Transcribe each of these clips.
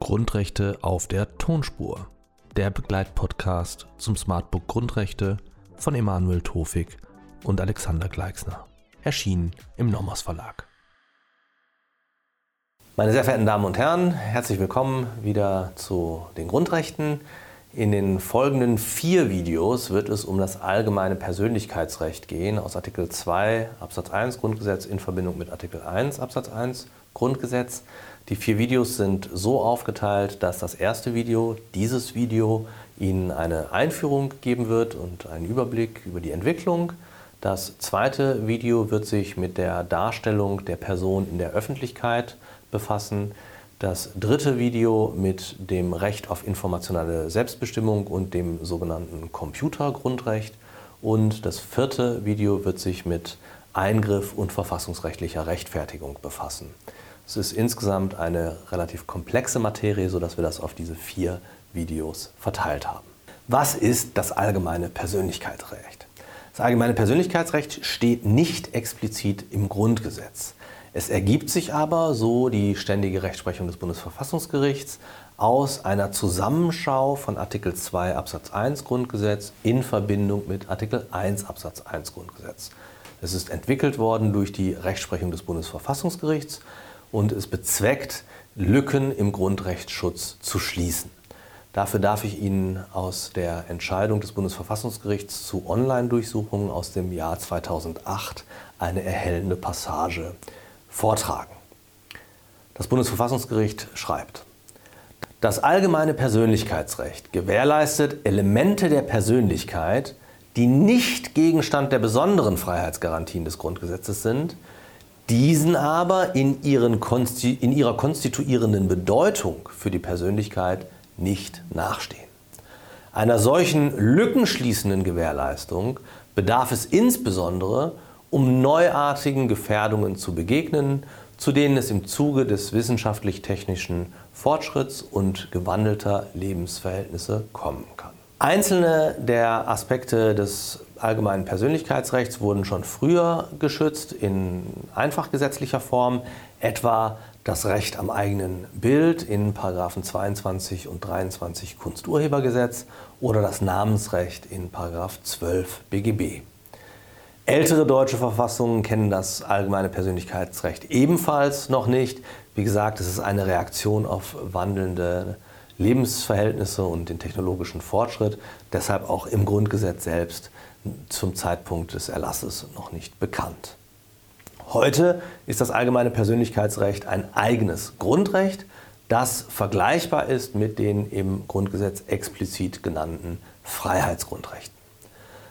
Grundrechte auf der Tonspur. Der Begleitpodcast zum Smartbook Grundrechte von Emanuel Tofik und Alexander Gleixner. Erschienen im Nomos Verlag. Meine sehr verehrten Damen und Herren, herzlich willkommen wieder zu den Grundrechten. In den folgenden vier Videos wird es um das allgemeine Persönlichkeitsrecht gehen aus Artikel 2 Absatz 1 Grundgesetz in Verbindung mit Artikel 1 Absatz 1 Grundgesetz. Die vier Videos sind so aufgeteilt, dass das erste Video, dieses Video, Ihnen eine Einführung geben wird und einen Überblick über die Entwicklung. Das zweite Video wird sich mit der Darstellung der Person in der Öffentlichkeit befassen. Das dritte Video mit dem Recht auf informationelle Selbstbestimmung und dem sogenannten Computergrundrecht. Und das vierte Video wird sich mit Eingriff und verfassungsrechtlicher Rechtfertigung befassen. Es ist insgesamt eine relativ komplexe Materie, sodass wir das auf diese vier Videos verteilt haben. Was ist das allgemeine Persönlichkeitsrecht? Das allgemeine Persönlichkeitsrecht steht nicht explizit im Grundgesetz. Es ergibt sich aber, so die ständige Rechtsprechung des Bundesverfassungsgerichts, aus einer Zusammenschau von Artikel 2 Absatz 1 Grundgesetz in Verbindung mit Artikel 1 Absatz 1 Grundgesetz. Es ist entwickelt worden durch die Rechtsprechung des Bundesverfassungsgerichts und es bezweckt, Lücken im Grundrechtsschutz zu schließen. Dafür darf ich Ihnen aus der Entscheidung des Bundesverfassungsgerichts zu Online-Durchsuchungen aus dem Jahr 2008 eine erhellende Passage vortragen. Das Bundesverfassungsgericht schreibt, das allgemeine Persönlichkeitsrecht gewährleistet Elemente der Persönlichkeit, die nicht Gegenstand der besonderen Freiheitsgarantien des Grundgesetzes sind, diesen aber in, ihren, in ihrer konstituierenden Bedeutung für die Persönlichkeit nicht nachstehen. Einer solchen lückenschließenden Gewährleistung bedarf es insbesondere um neuartigen Gefährdungen zu begegnen, zu denen es im Zuge des wissenschaftlich-technischen Fortschritts und gewandelter Lebensverhältnisse kommen kann. Einzelne der Aspekte des allgemeinen Persönlichkeitsrechts wurden schon früher geschützt in einfachgesetzlicher Form, etwa das Recht am eigenen Bild in Paragraphen 22 und 23 Kunsturhebergesetz oder das Namensrecht in Paragraph 12 BGB. Ältere deutsche Verfassungen kennen das allgemeine Persönlichkeitsrecht ebenfalls noch nicht. Wie gesagt, es ist eine Reaktion auf wandelnde Lebensverhältnisse und den technologischen Fortschritt, deshalb auch im Grundgesetz selbst zum Zeitpunkt des Erlasses noch nicht bekannt. Heute ist das allgemeine Persönlichkeitsrecht ein eigenes Grundrecht, das vergleichbar ist mit den im Grundgesetz explizit genannten Freiheitsgrundrechten.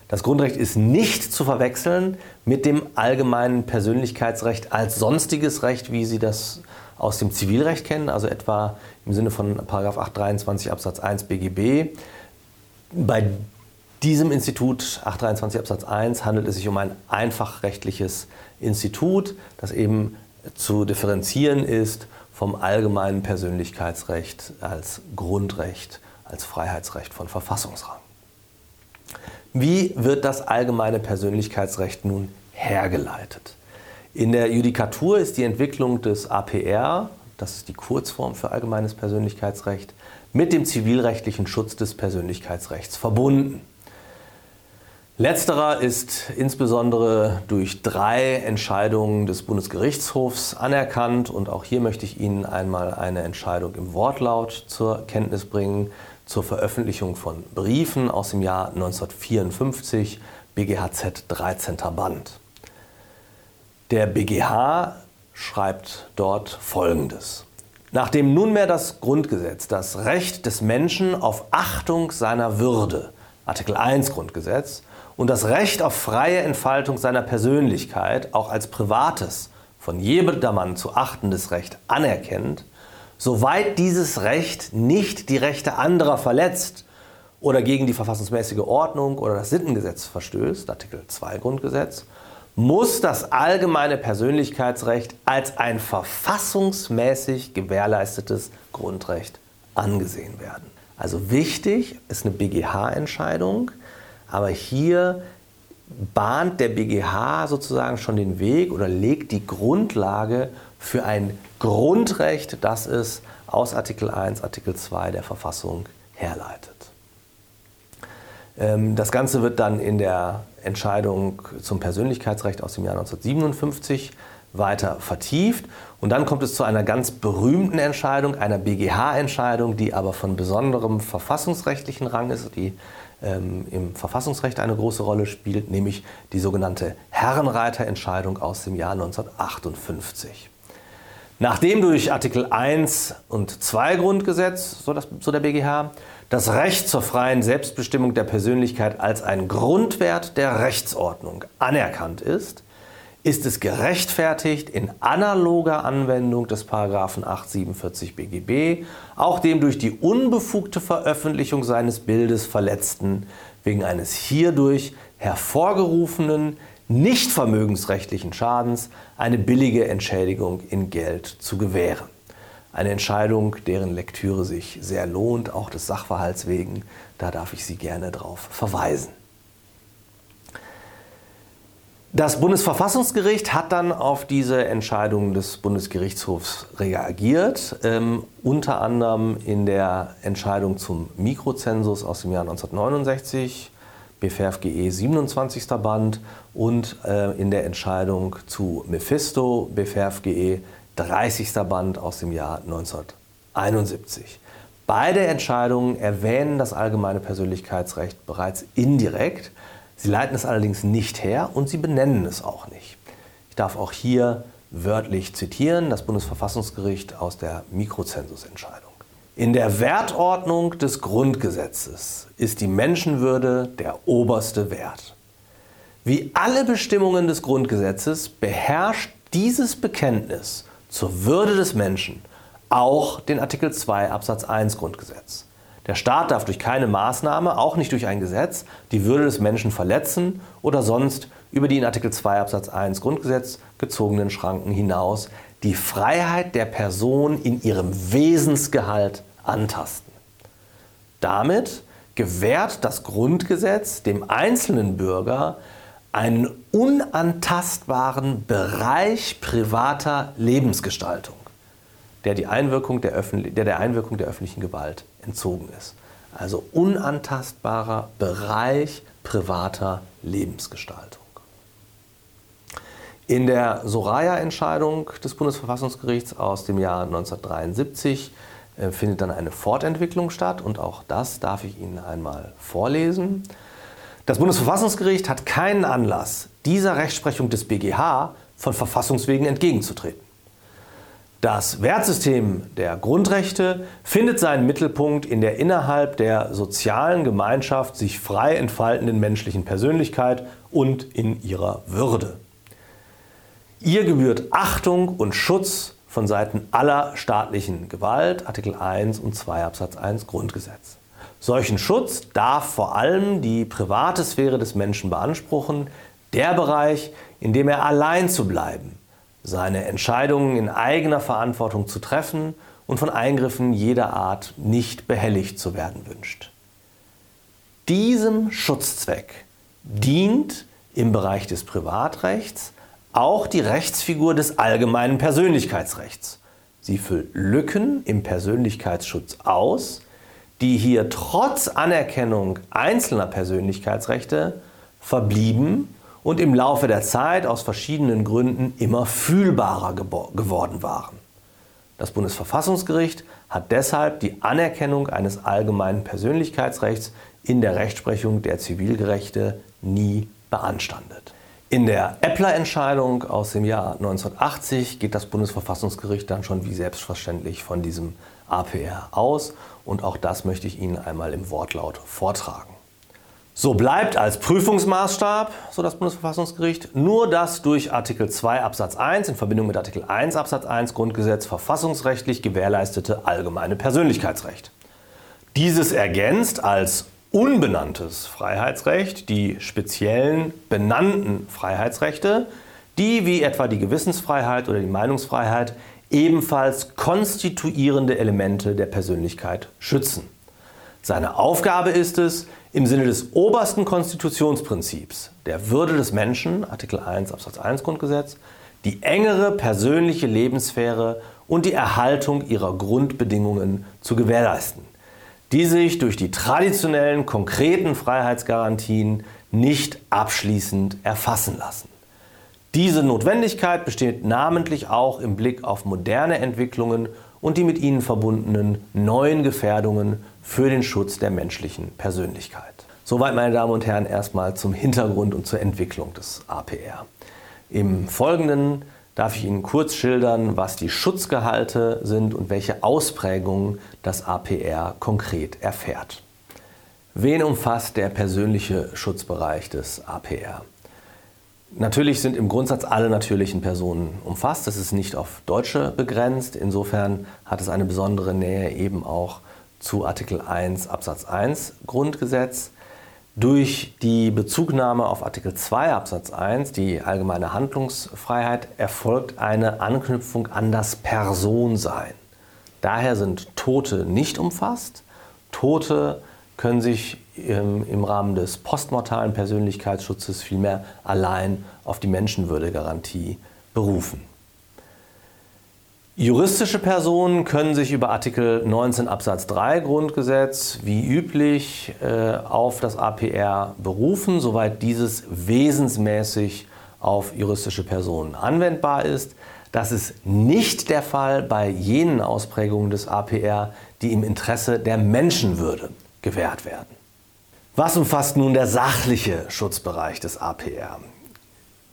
Das Grundrecht ist nicht zu verwechseln mit dem allgemeinen Persönlichkeitsrecht als sonstiges Recht, wie Sie das aus dem Zivilrecht kennen, also etwa im Sinne von 823 Absatz 1 BGB. Bei diesem Institut 823 Absatz 1 handelt es sich um ein einfachrechtliches Institut, das eben zu differenzieren ist vom allgemeinen Persönlichkeitsrecht als Grundrecht, als Freiheitsrecht von Verfassungsrang. Wie wird das allgemeine Persönlichkeitsrecht nun hergeleitet? In der Judikatur ist die Entwicklung des APR, das ist die Kurzform für allgemeines Persönlichkeitsrecht, mit dem zivilrechtlichen Schutz des Persönlichkeitsrechts verbunden. Letzterer ist insbesondere durch drei Entscheidungen des Bundesgerichtshofs anerkannt und auch hier möchte ich Ihnen einmal eine Entscheidung im Wortlaut zur Kenntnis bringen zur Veröffentlichung von Briefen aus dem Jahr 1954, BGHZ 13. Band. Der BGH schreibt dort Folgendes. Nachdem nunmehr das Grundgesetz das Recht des Menschen auf Achtung seiner Würde, Artikel 1 Grundgesetz, und das Recht auf freie Entfaltung seiner Persönlichkeit auch als privates, von jedermann zu achtendes Recht anerkennt, Soweit dieses Recht nicht die Rechte anderer verletzt oder gegen die verfassungsmäßige Ordnung oder das Sittengesetz verstößt, Artikel 2 Grundgesetz, muss das allgemeine Persönlichkeitsrecht als ein verfassungsmäßig gewährleistetes Grundrecht angesehen werden. Also wichtig ist eine BGH-Entscheidung, aber hier bahnt der BGH sozusagen schon den Weg oder legt die Grundlage für ein Grundrecht, das es aus Artikel 1, Artikel 2 der Verfassung herleitet. Ähm, das Ganze wird dann in der Entscheidung zum Persönlichkeitsrecht aus dem Jahr 1957 weiter vertieft. Und dann kommt es zu einer ganz berühmten Entscheidung, einer BGH-Entscheidung, die aber von besonderem verfassungsrechtlichen Rang ist, die ähm, im Verfassungsrecht eine große Rolle spielt, nämlich die sogenannte Herrenreiterentscheidung aus dem Jahr 1958. Nachdem durch Artikel 1 und 2 Grundgesetz, so, das, so der BGH, das Recht zur freien Selbstbestimmung der Persönlichkeit als ein Grundwert der Rechtsordnung anerkannt ist, ist es gerechtfertigt, in analoger Anwendung des Paragraphen 847 BGB auch dem durch die unbefugte Veröffentlichung seines Bildes Verletzten wegen eines hierdurch hervorgerufenen nicht vermögensrechtlichen Schadens eine billige Entschädigung in Geld zu gewähren. Eine Entscheidung, deren Lektüre sich sehr lohnt, auch des Sachverhalts wegen. Da darf ich Sie gerne darauf verweisen. Das Bundesverfassungsgericht hat dann auf diese Entscheidung des Bundesgerichtshofs reagiert, ähm, unter anderem in der Entscheidung zum Mikrozensus aus dem Jahr 1969, BFRFGE 27. Band und äh, in der Entscheidung zu Mephisto, BFRFGE 30. Band aus dem Jahr 1971. Beide Entscheidungen erwähnen das allgemeine Persönlichkeitsrecht bereits indirekt Sie leiten es allerdings nicht her und sie benennen es auch nicht. Ich darf auch hier wörtlich zitieren das Bundesverfassungsgericht aus der Mikrozensusentscheidung. In der Wertordnung des Grundgesetzes ist die Menschenwürde der oberste Wert. Wie alle Bestimmungen des Grundgesetzes beherrscht dieses Bekenntnis zur Würde des Menschen auch den Artikel 2 Absatz 1 Grundgesetz. Der Staat darf durch keine Maßnahme, auch nicht durch ein Gesetz, die Würde des Menschen verletzen oder sonst über die in Artikel 2 Absatz 1 Grundgesetz gezogenen Schranken hinaus die Freiheit der Person in ihrem Wesensgehalt antasten. Damit gewährt das Grundgesetz dem einzelnen Bürger einen unantastbaren Bereich privater Lebensgestaltung der, die Einwirkung der, der der Einwirkung der öffentlichen Gewalt entzogen ist. Also unantastbarer Bereich privater Lebensgestaltung. In der Soraya-Entscheidung des Bundesverfassungsgerichts aus dem Jahr 1973 äh, findet dann eine Fortentwicklung statt und auch das darf ich Ihnen einmal vorlesen. Das Bundesverfassungsgericht hat keinen Anlass, dieser Rechtsprechung des BGH von Verfassungswegen entgegenzutreten. Das Wertsystem der Grundrechte findet seinen Mittelpunkt in der innerhalb der sozialen Gemeinschaft sich frei entfaltenden menschlichen Persönlichkeit und in ihrer Würde. Ihr gebührt Achtung und Schutz von Seiten aller staatlichen Gewalt, Artikel 1 und 2 Absatz 1 Grundgesetz. Solchen Schutz darf vor allem die private Sphäre des Menschen beanspruchen, der Bereich, in dem er allein zu bleiben, seine Entscheidungen in eigener Verantwortung zu treffen und von Eingriffen jeder Art nicht behelligt zu werden wünscht. Diesem Schutzzweck dient im Bereich des Privatrechts auch die Rechtsfigur des allgemeinen Persönlichkeitsrechts. Sie füllt Lücken im Persönlichkeitsschutz aus, die hier trotz Anerkennung einzelner Persönlichkeitsrechte verblieben und im Laufe der Zeit aus verschiedenen Gründen immer fühlbarer geworden waren. Das Bundesverfassungsgericht hat deshalb die Anerkennung eines allgemeinen Persönlichkeitsrechts in der Rechtsprechung der Zivilgerechte nie beanstandet. In der Eppler-Entscheidung aus dem Jahr 1980 geht das Bundesverfassungsgericht dann schon wie selbstverständlich von diesem APR aus und auch das möchte ich Ihnen einmal im Wortlaut vortragen. So bleibt als Prüfungsmaßstab, so das Bundesverfassungsgericht, nur das durch Artikel 2 Absatz 1 in Verbindung mit Artikel 1 Absatz 1 Grundgesetz verfassungsrechtlich gewährleistete allgemeine Persönlichkeitsrecht. Dieses ergänzt als unbenanntes Freiheitsrecht die speziellen benannten Freiheitsrechte, die wie etwa die Gewissensfreiheit oder die Meinungsfreiheit ebenfalls konstituierende Elemente der Persönlichkeit schützen. Seine Aufgabe ist es, im Sinne des obersten Konstitutionsprinzips der Würde des Menschen, Artikel 1 Absatz 1 Grundgesetz, die engere persönliche Lebenssphäre und die Erhaltung ihrer Grundbedingungen zu gewährleisten, die sich durch die traditionellen konkreten Freiheitsgarantien nicht abschließend erfassen lassen. Diese Notwendigkeit besteht namentlich auch im Blick auf moderne Entwicklungen und die mit ihnen verbundenen neuen Gefährdungen für den Schutz der menschlichen Persönlichkeit. Soweit, meine Damen und Herren, erstmal zum Hintergrund und zur Entwicklung des APR. Im Folgenden darf ich Ihnen kurz schildern, was die Schutzgehalte sind und welche Ausprägungen das APR konkret erfährt. Wen umfasst der persönliche Schutzbereich des APR? Natürlich sind im Grundsatz alle natürlichen Personen umfasst. Das ist nicht auf Deutsche begrenzt. Insofern hat es eine besondere Nähe eben auch zu Artikel 1 Absatz 1 Grundgesetz. Durch die Bezugnahme auf Artikel 2 Absatz 1, die allgemeine Handlungsfreiheit, erfolgt eine Anknüpfung an das Personsein. Daher sind Tote nicht umfasst. Tote können sich im, im Rahmen des postmortalen Persönlichkeitsschutzes vielmehr allein auf die Menschenwürdegarantie berufen. Juristische Personen können sich über Artikel 19 Absatz 3 Grundgesetz wie üblich äh, auf das APR berufen, soweit dieses wesensmäßig auf juristische Personen anwendbar ist. Das ist nicht der Fall bei jenen Ausprägungen des APR, die im Interesse der Menschenwürde gewährt werden. Was umfasst nun der sachliche Schutzbereich des APR?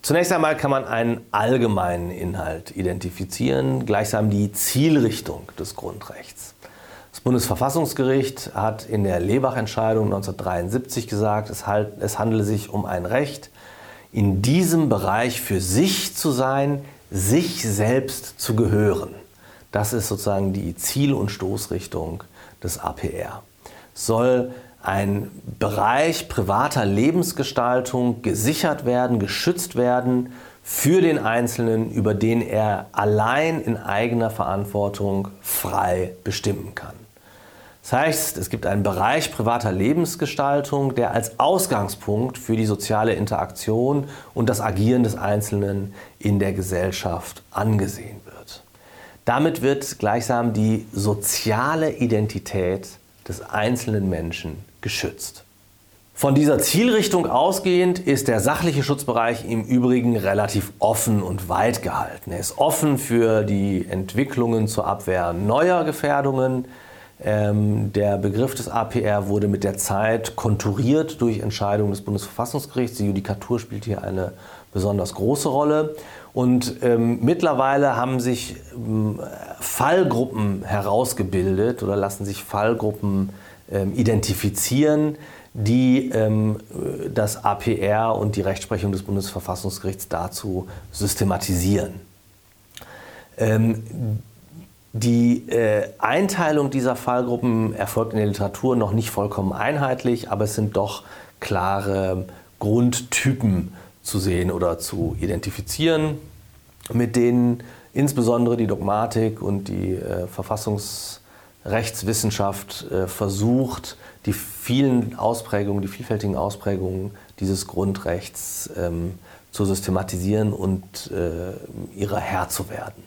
Zunächst einmal kann man einen allgemeinen Inhalt identifizieren, gleichsam die Zielrichtung des Grundrechts. Das Bundesverfassungsgericht hat in der Lebach-Entscheidung 1973 gesagt, es, halt, es handele sich um ein Recht, in diesem Bereich für sich zu sein, sich selbst zu gehören. Das ist sozusagen die Ziel- und Stoßrichtung des APR soll ein Bereich privater Lebensgestaltung gesichert werden, geschützt werden für den Einzelnen, über den er allein in eigener Verantwortung frei bestimmen kann. Das heißt, es gibt einen Bereich privater Lebensgestaltung, der als Ausgangspunkt für die soziale Interaktion und das Agieren des Einzelnen in der Gesellschaft angesehen wird. Damit wird gleichsam die soziale Identität des einzelnen Menschen geschützt. Von dieser Zielrichtung ausgehend ist der sachliche Schutzbereich im Übrigen relativ offen und weit gehalten. Er ist offen für die Entwicklungen zur Abwehr neuer Gefährdungen. Ähm, der Begriff des APR wurde mit der Zeit konturiert durch Entscheidungen des Bundesverfassungsgerichts. Die Judikatur spielt hier eine besonders große Rolle. Und ähm, mittlerweile haben sich ähm, Fallgruppen herausgebildet oder lassen sich Fallgruppen ähm, identifizieren, die ähm, das APR und die Rechtsprechung des Bundesverfassungsgerichts dazu systematisieren. Ähm, die äh, Einteilung dieser Fallgruppen erfolgt in der Literatur noch nicht vollkommen einheitlich, aber es sind doch klare Grundtypen zu sehen oder zu identifizieren, mit denen insbesondere die Dogmatik und die äh, Verfassungsrechtswissenschaft äh, versucht, die vielen Ausprägungen, die vielfältigen Ausprägungen dieses Grundrechts ähm, zu systematisieren und äh, ihrer Herr zu werden.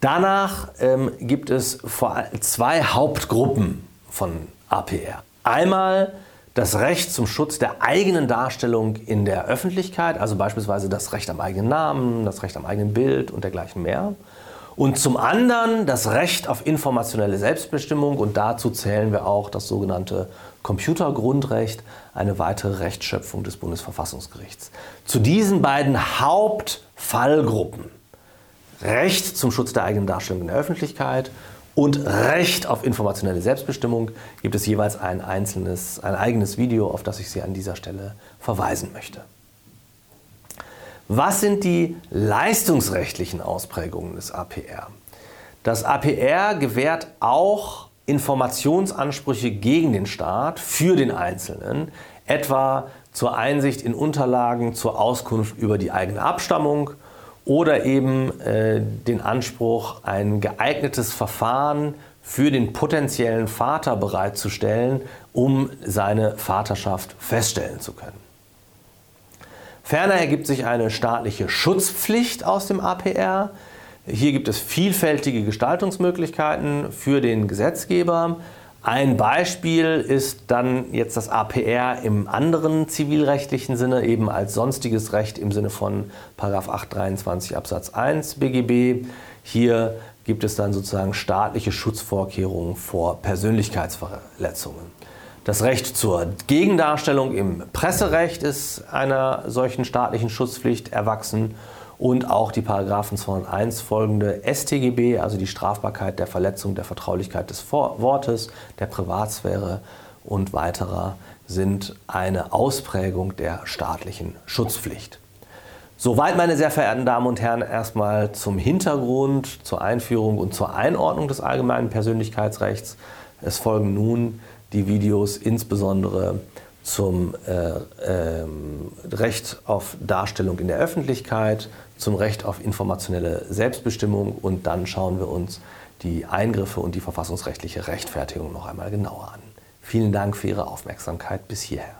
Danach ähm, gibt es vor zwei Hauptgruppen von APR. Einmal das Recht zum Schutz der eigenen Darstellung in der Öffentlichkeit, also beispielsweise das Recht am eigenen Namen, das Recht am eigenen Bild und dergleichen mehr. Und zum anderen das Recht auf informationelle Selbstbestimmung und dazu zählen wir auch das sogenannte Computergrundrecht, eine weitere Rechtsschöpfung des Bundesverfassungsgerichts. Zu diesen beiden Hauptfallgruppen, Recht zum Schutz der eigenen Darstellung in der Öffentlichkeit und Recht auf informationelle Selbstbestimmung gibt es jeweils ein einzelnes, ein eigenes Video, auf das ich Sie an dieser Stelle verweisen möchte. Was sind die leistungsrechtlichen Ausprägungen des APR? Das APR gewährt auch Informationsansprüche gegen den Staat für den Einzelnen, etwa zur Einsicht in Unterlagen zur Auskunft über die eigene Abstammung oder eben äh, den Anspruch, ein geeignetes Verfahren für den potenziellen Vater bereitzustellen, um seine Vaterschaft feststellen zu können. Ferner ergibt sich eine staatliche Schutzpflicht aus dem APR. Hier gibt es vielfältige Gestaltungsmöglichkeiten für den Gesetzgeber. Ein Beispiel ist dann jetzt das APR im anderen zivilrechtlichen Sinne, eben als sonstiges Recht im Sinne von 823 Absatz 1 BGB. Hier gibt es dann sozusagen staatliche Schutzvorkehrungen vor Persönlichkeitsverletzungen. Das Recht zur Gegendarstellung im Presserecht ist einer solchen staatlichen Schutzpflicht erwachsen und auch die Paragraphen 201 folgende StGB, also die Strafbarkeit der Verletzung der Vertraulichkeit des Wortes, der Privatsphäre und weiterer sind eine Ausprägung der staatlichen Schutzpflicht. Soweit, meine sehr verehrten Damen und Herren, erstmal zum Hintergrund, zur Einführung und zur Einordnung des allgemeinen Persönlichkeitsrechts. Es folgen nun die Videos insbesondere zum äh, äh, Recht auf Darstellung in der Öffentlichkeit, zum Recht auf informationelle Selbstbestimmung und dann schauen wir uns die Eingriffe und die verfassungsrechtliche Rechtfertigung noch einmal genauer an. Vielen Dank für Ihre Aufmerksamkeit bis hierher.